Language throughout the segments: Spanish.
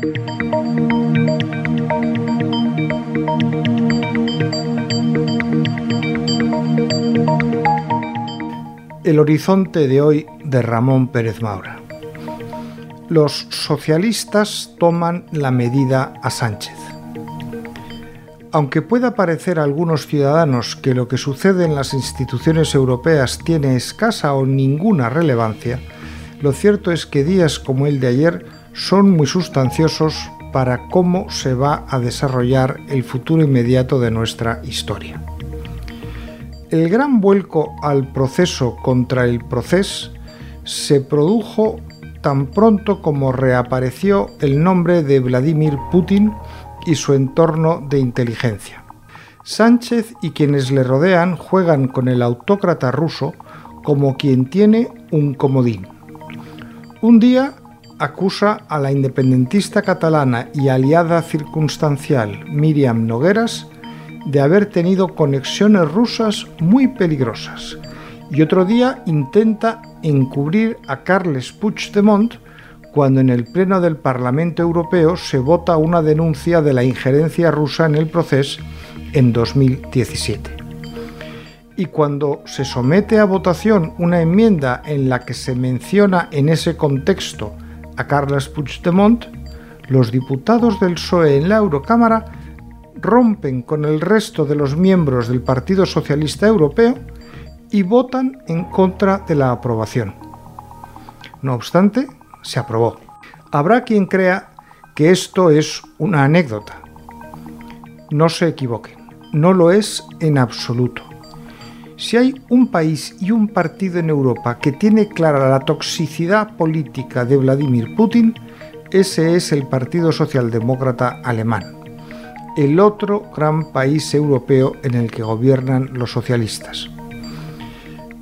El horizonte de hoy de Ramón Pérez Maura. Los socialistas toman la medida a Sánchez. Aunque pueda parecer a algunos ciudadanos que lo que sucede en las instituciones europeas tiene escasa o ninguna relevancia, lo cierto es que días como el de ayer son muy sustanciosos para cómo se va a desarrollar el futuro inmediato de nuestra historia. El gran vuelco al proceso contra el proceso se produjo tan pronto como reapareció el nombre de Vladimir Putin y su entorno de inteligencia. Sánchez y quienes le rodean juegan con el autócrata ruso como quien tiene un comodín. Un día acusa a la independentista catalana y aliada circunstancial Miriam Nogueras de haber tenido conexiones rusas muy peligrosas y otro día intenta encubrir a Carles Puigdemont cuando en el Pleno del Parlamento Europeo se vota una denuncia de la injerencia rusa en el proceso en 2017. Y cuando se somete a votación una enmienda en la que se menciona en ese contexto a Carles Puigdemont, los diputados del PSOE en la Eurocámara rompen con el resto de los miembros del Partido Socialista Europeo y votan en contra de la aprobación. No obstante, se aprobó. Habrá quien crea que esto es una anécdota. No se equivoquen, no lo es en absoluto. Si hay un país y un partido en Europa que tiene clara la toxicidad política de Vladimir Putin, ese es el Partido Socialdemócrata Alemán el otro gran país europeo en el que gobiernan los socialistas.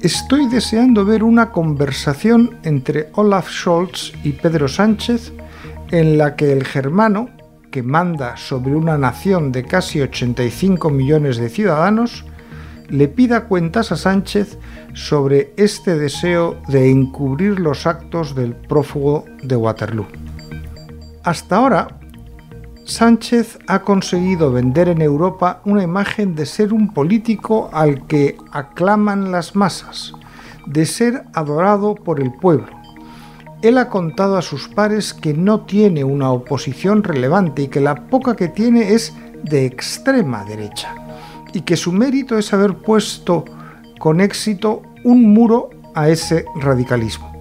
Estoy deseando ver una conversación entre Olaf Scholz y Pedro Sánchez en la que el germano, que manda sobre una nación de casi 85 millones de ciudadanos, le pida cuentas a Sánchez sobre este deseo de encubrir los actos del prófugo de Waterloo. Hasta ahora, Sánchez ha conseguido vender en Europa una imagen de ser un político al que aclaman las masas, de ser adorado por el pueblo. Él ha contado a sus pares que no tiene una oposición relevante y que la poca que tiene es de extrema derecha, y que su mérito es haber puesto con éxito un muro a ese radicalismo.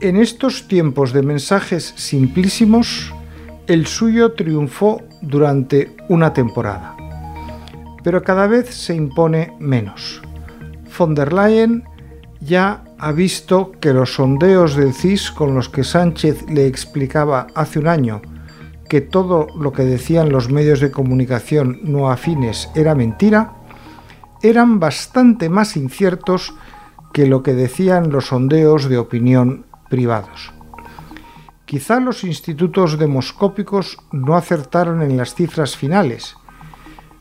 En estos tiempos de mensajes simplísimos, el suyo triunfó durante una temporada, pero cada vez se impone menos. Von der Leyen ya ha visto que los sondeos del CIS con los que Sánchez le explicaba hace un año que todo lo que decían los medios de comunicación no afines era mentira, eran bastante más inciertos que lo que decían los sondeos de opinión privados. Quizá los institutos demoscópicos no acertaron en las cifras finales,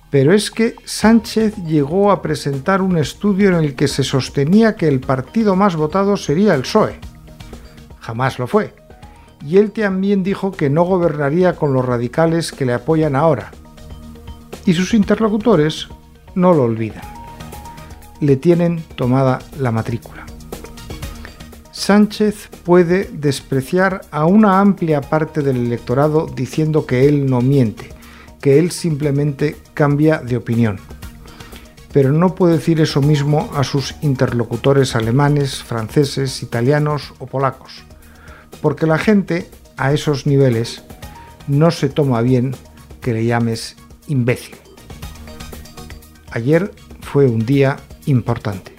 pero es que Sánchez llegó a presentar un estudio en el que se sostenía que el partido más votado sería el PSOE. Jamás lo fue. Y él también dijo que no gobernaría con los radicales que le apoyan ahora. Y sus interlocutores no lo olvidan. Le tienen tomada la matrícula. Sánchez puede despreciar a una amplia parte del electorado diciendo que él no miente, que él simplemente cambia de opinión. Pero no puede decir eso mismo a sus interlocutores alemanes, franceses, italianos o polacos, porque la gente a esos niveles no se toma bien que le llames imbécil. Ayer fue un día importante.